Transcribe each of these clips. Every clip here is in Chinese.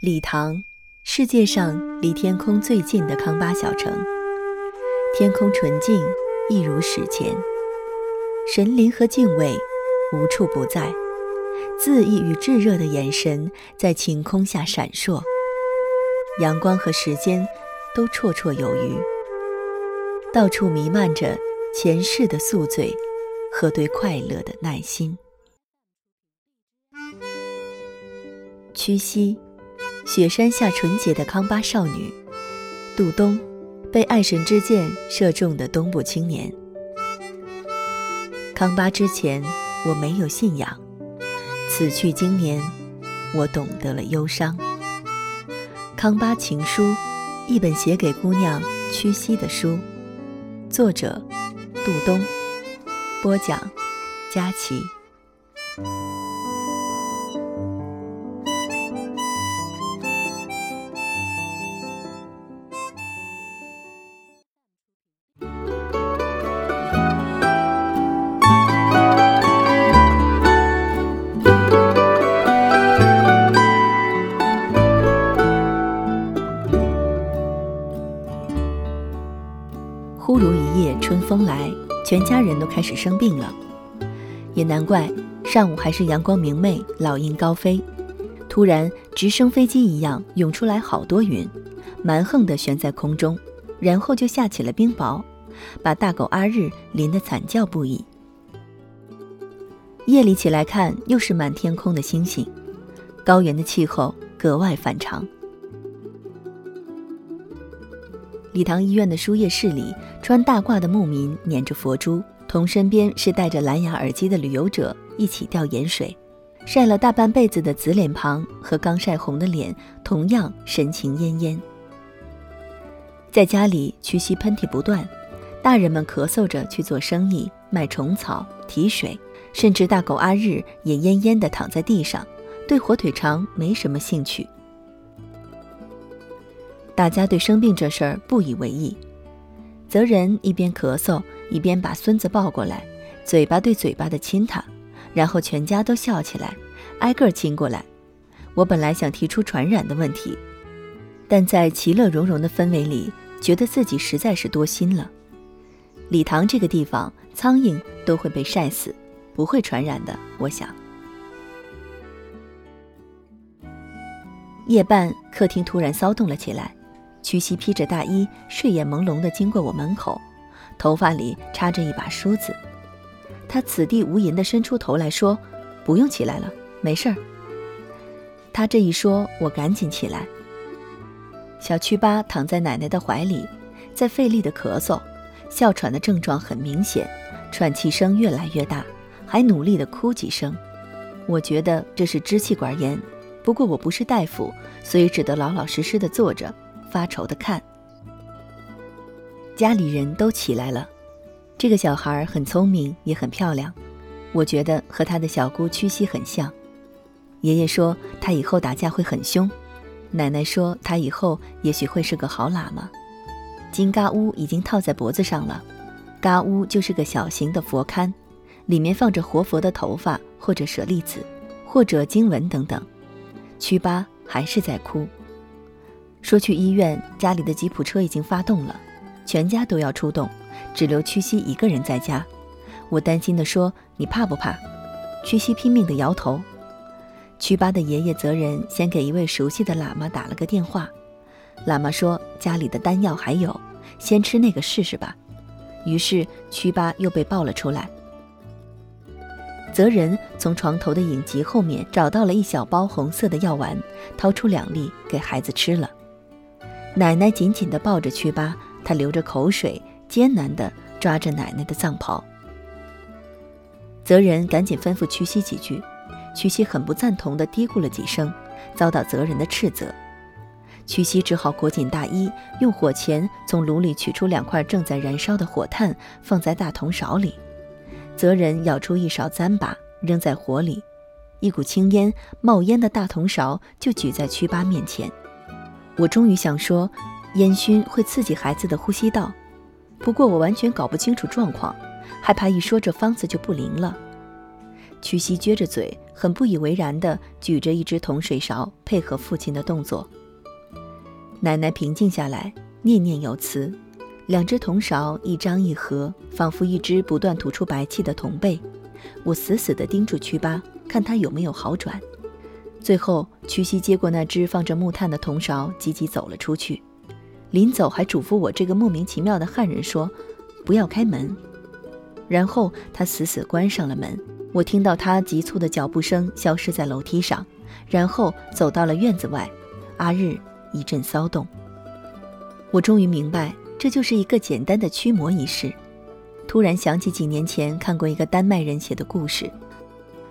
礼堂，世界上离天空最近的康巴小城。天空纯净，一如史前。神灵和敬畏无处不在，恣意与炙热的眼神在晴空下闪烁。阳光和时间都绰绰有余，到处弥漫着前世的宿醉和对快乐的耐心。屈膝。雪山下纯洁的康巴少女，杜冬，被爱神之箭射中的东部青年。康巴之前，我没有信仰；此去经年，我懂得了忧伤。康巴情书，一本写给姑娘屈膝的书。作者：杜冬。播讲：佳琪。忽如一夜春风来，全家人都开始生病了，也难怪。上午还是阳光明媚，老鹰高飞，突然直升飞机一样涌出来好多云，蛮横地悬在空中，然后就下起了冰雹，把大狗阿日淋得惨叫不已。夜里起来看，又是满天空的星星，高原的气候格外反常。礼堂医院的输液室里，穿大褂的牧民捻着佛珠，同身边是戴着蓝牙耳机的旅游者一起吊盐水。晒了大半辈子的紫脸庞和刚晒红的脸，同样神情恹恹。在家里，屈膝喷嚏不断，大人们咳嗽着去做生意，卖虫草、提水，甚至大狗阿日也恹恹地躺在地上，对火腿肠没什么兴趣。大家对生病这事儿不以为意，泽仁一边咳嗽一边把孙子抱过来，嘴巴对嘴巴的亲他，然后全家都笑起来，挨个亲过来。我本来想提出传染的问题，但在其乐融融的氛围里，觉得自己实在是多心了。礼堂这个地方，苍蝇都会被晒死，不会传染的，我想。夜半，客厅突然骚动了起来。屈膝披着大衣，睡眼朦胧地经过我门口，头发里插着一把梳子。他此地无银地伸出头来说：“不用起来了，没事儿。”他这一说，我赶紧起来。小屈巴躺在奶奶的怀里，在费力地咳嗽，哮喘的症状很明显，喘气声越来越大，还努力地哭几声。我觉得这是支气管炎，不过我不是大夫，所以只得老老实实地坐着。发愁的看，家里人都起来了。这个小孩很聪明，也很漂亮，我觉得和他的小姑屈膝很像。爷爷说他以后打架会很凶，奶奶说他以后也许会是个好喇嘛。金嘎乌已经套在脖子上了，嘎乌就是个小型的佛龛，里面放着活佛的头发或者舍利子，或者经文等等。屈巴还是在哭。说去医院，家里的吉普车已经发动了，全家都要出动，只留屈膝一个人在家。我担心地说：“你怕不怕？”屈膝拼命地摇头。屈巴的爷爷泽仁先给一位熟悉的喇嘛打了个电话，喇嘛说家里的丹药还有，先吃那个试试吧。于是屈巴又被抱了出来。泽仁从床头的影集后面找到了一小包红色的药丸，掏出两粒给孩子吃了。奶奶紧紧地抱着屈巴，他流着口水，艰难地抓着奶奶的藏袍。泽仁赶紧吩咐屈膝几句，屈膝很不赞同地嘀咕了几声，遭到泽仁的斥责。屈膝只好裹紧大衣，用火钳从炉里取出两块正在燃烧的火炭，放在大铜勺里。泽仁舀出一勺糌粑，扔在火里，一股青烟冒烟的大铜勺就举在屈巴面前。我终于想说，烟熏会刺激孩子的呼吸道，不过我完全搞不清楚状况，害怕一说这方子就不灵了。屈西撅着嘴，很不以为然地举着一只铜水勺，配合父亲的动作。奶奶平静下来，念念有词，两只铜勺一张一合，仿佛一只不断吐出白气的铜贝。我死死地盯住曲巴，看他有没有好转。最后，屈膝接过那只放着木炭的铜勺，急急走了出去。临走还嘱咐我这个莫名其妙的汉人说：“不要开门。”然后他死死关上了门。我听到他急促的脚步声消失在楼梯上，然后走到了院子外。阿日一阵骚动。我终于明白，这就是一个简单的驱魔仪式。突然想起几年前看过一个丹麦人写的故事：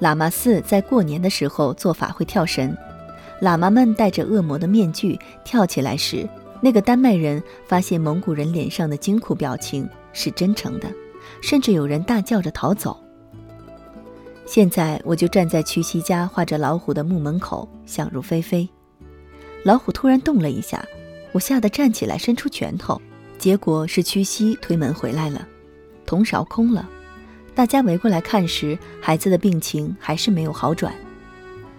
喇嘛寺在过年的时候做法会跳神，喇嘛们戴着恶魔的面具跳起来时，那个丹麦人发现蒙古人脸上的惊恐表情是真诚的。甚至有人大叫着逃走。现在我就站在屈西家画着老虎的墓门口，想入非非。老虎突然动了一下，我吓得站起来，伸出拳头。结果是屈膝推门回来了，铜勺空了。大家围过来看时，孩子的病情还是没有好转。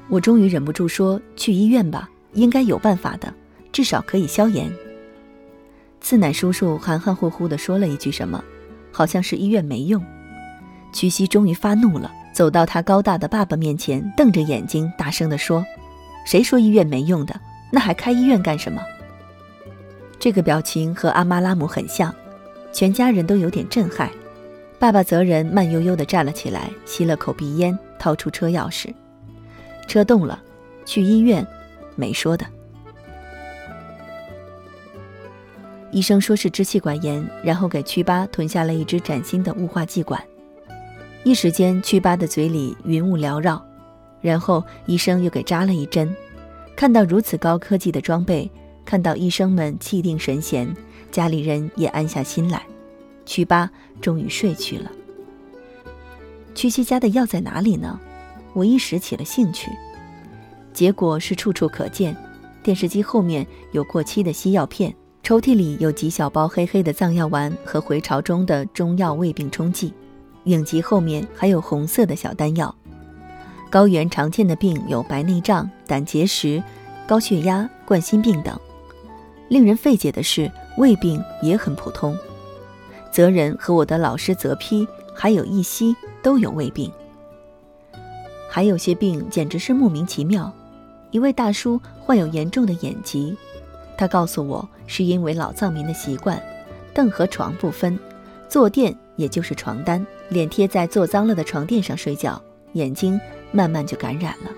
我终于忍不住说：“去医院吧，应该有办法的，至少可以消炎。”次奶叔叔含含糊糊地说了一句什么。好像是医院没用，屈西终于发怒了，走到他高大的爸爸面前，瞪着眼睛，大声地说：“谁说医院没用的？那还开医院干什么？”这个表情和阿妈拉姆很像，全家人都有点震撼。爸爸责人慢悠悠地站了起来，吸了口鼻烟，掏出车钥匙。车动了，去医院，没说的。医生说是支气管炎，然后给曲巴吞下了一支崭新的雾化剂管。一时间，曲巴的嘴里云雾缭绕。然后医生又给扎了一针。看到如此高科技的装备，看到医生们气定神闲，家里人也安下心来。曲巴终于睡去了。曲西家的药在哪里呢？我一时起了兴趣。结果是处处可见，电视机后面有过期的西药片。抽屉里有几小包黑黑的藏药丸和回潮中的中药胃病冲剂，影集后面还有红色的小丹药。高原常见的病有白内障、胆结石、高血压、冠心病等。令人费解的是，胃病也很普通。泽仁和我的老师泽批还有一西都有胃病。还有些病简直是莫名其妙。一位大叔患有严重的眼疾。他告诉我，是因为老藏民的习惯，凳和床不分，坐垫也就是床单，脸贴在坐脏了的床垫上睡觉，眼睛慢慢就感染了。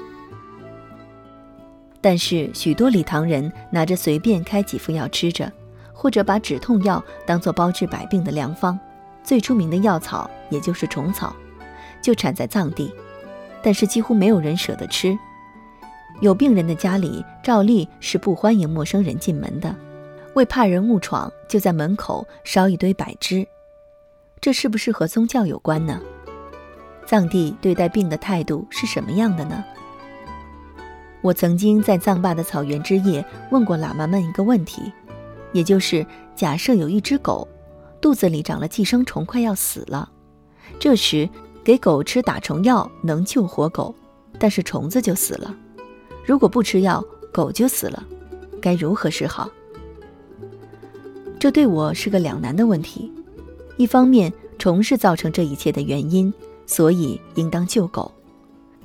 但是许多礼堂人拿着随便开几副药吃着，或者把止痛药当做包治百病的良方。最出名的药草也就是虫草，就产在藏地，但是几乎没有人舍得吃。有病人的家里，照例是不欢迎陌生人进门的，为怕人误闯，就在门口烧一堆柏枝。这是不是和宗教有关呢？藏地对待病的态度是什么样的呢？我曾经在藏坝的草原之夜问过喇嘛们一个问题，也就是假设有一只狗，肚子里长了寄生虫，快要死了，这时给狗吃打虫药能救活狗，但是虫子就死了。如果不吃药，狗就死了，该如何是好？这对我是个两难的问题。一方面，虫是造成这一切的原因，所以应当救狗；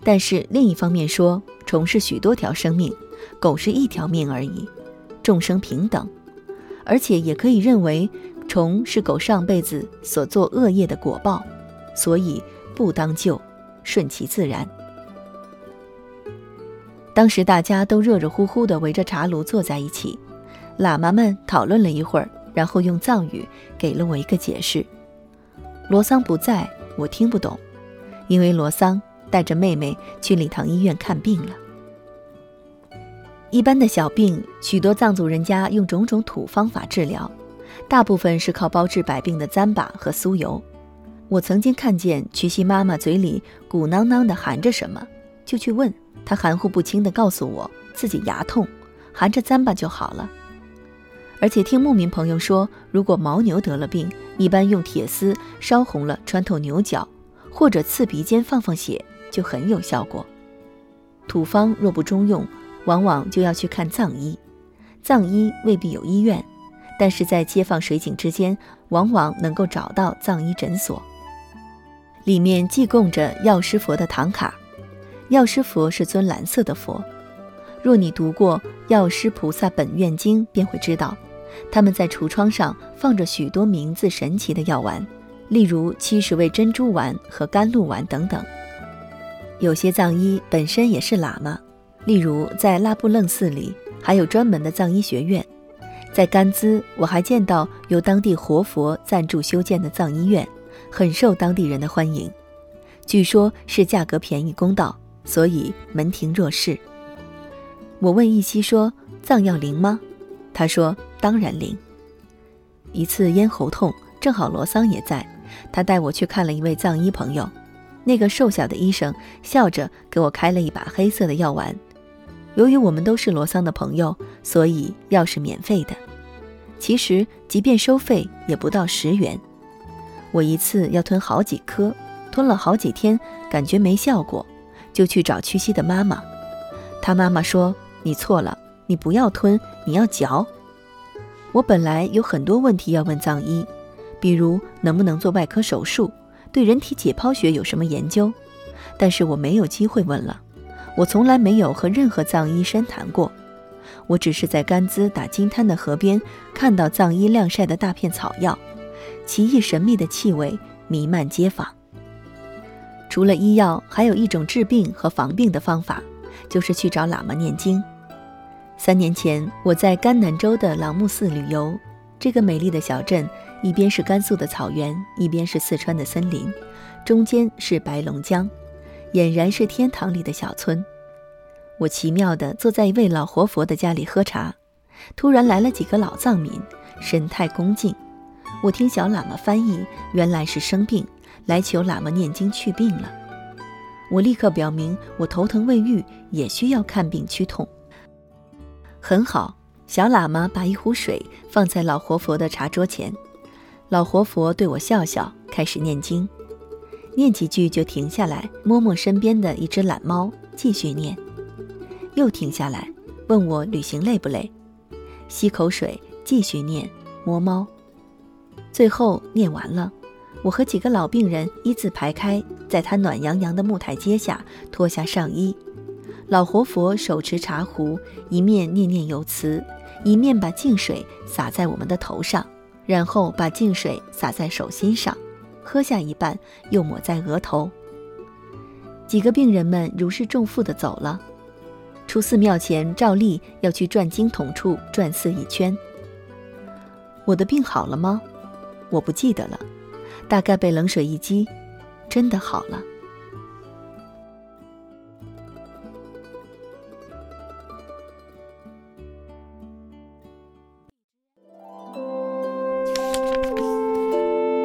但是另一方面说，虫是许多条生命，狗是一条命而已，众生平等，而且也可以认为，虫是狗上辈子所做恶业的果报，所以不当救，顺其自然。当时大家都热热乎乎地围着茶炉坐在一起，喇嘛们讨论了一会儿，然后用藏语给了我一个解释。罗桑不在，我听不懂，因为罗桑带着妹妹去礼堂医院看病了。一般的小病，许多藏族人家用种种土方法治疗，大部分是靠包治百病的糌粑和酥油。我曾经看见曲西妈妈嘴里鼓囊囊的含着什么，就去问。她含糊不清地告诉我自己牙痛，含着糌粑就好了。而且听牧民朋友说，如果牦牛得了病，一般用铁丝烧红了穿透牛角，或者刺鼻尖放放血，就很有效果。土方若不中用，往往就要去看藏医。藏医未必有医院，但是在街坊水井之间，往往能够找到藏医诊所。里面寄供着药师佛的唐卡，药师佛是尊蓝色的佛。若你读过《药师菩萨本愿经》，便会知道，他们在橱窗上放着许多名字神奇的药丸，例如七十味珍珠丸和甘露丸等等。有些藏医本身也是喇嘛，例如在拉布楞寺里还有专门的藏医学院。在甘孜，我还见到由当地活佛赞助修建的藏医院，很受当地人的欢迎。据说，是价格便宜、公道，所以门庭若市。我问一西说：“藏药灵吗？”他说：“当然灵。”一次咽喉痛，正好罗桑也在，他带我去看了一位藏医朋友。那个瘦小的医生笑着给我开了一把黑色的药丸。由于我们都是罗桑的朋友，所以药是免费的。其实即便收费也不到十元。我一次要吞好几颗，吞了好几天，感觉没效果，就去找屈西的妈妈。他妈妈说。你错了，你不要吞，你要嚼。我本来有很多问题要问藏医，比如能不能做外科手术，对人体解剖学有什么研究，但是我没有机会问了。我从来没有和任何藏医深谈过，我只是在甘孜打金滩的河边看到藏医晾晒的大片草药，奇异神秘的气味弥漫街坊。除了医药，还有一种治病和防病的方法。就是去找喇嘛念经。三年前，我在甘南州的朗木寺旅游。这个美丽的小镇，一边是甘肃的草原，一边是四川的森林，中间是白龙江，俨然是天堂里的小村。我奇妙地坐在一位老活佛的家里喝茶，突然来了几个老藏民，神态恭敬。我听小喇嘛翻译，原来是生病，来求喇嘛念经去病了。我立刻表明，我头疼未愈，也需要看病驱痛。很好，小喇嘛把一壶水放在老活佛的茶桌前，老活佛对我笑笑，开始念经，念几句就停下来，摸摸身边的一只懒猫，继续念，又停下来，问我旅行累不累，吸口水，继续念，摸猫，最后念完了。我和几个老病人一字排开，在他暖洋洋的木台阶下脱下上衣。老活佛手持茶壶，一面念念有词，一面把净水洒在我们的头上，然后把净水洒在手心上，喝下一半，又抹在额头。几个病人们如释重负地走了。出寺庙前，照例要去转经筒处转四一圈。我的病好了吗？我不记得了。大概被冷水一激，真的好了。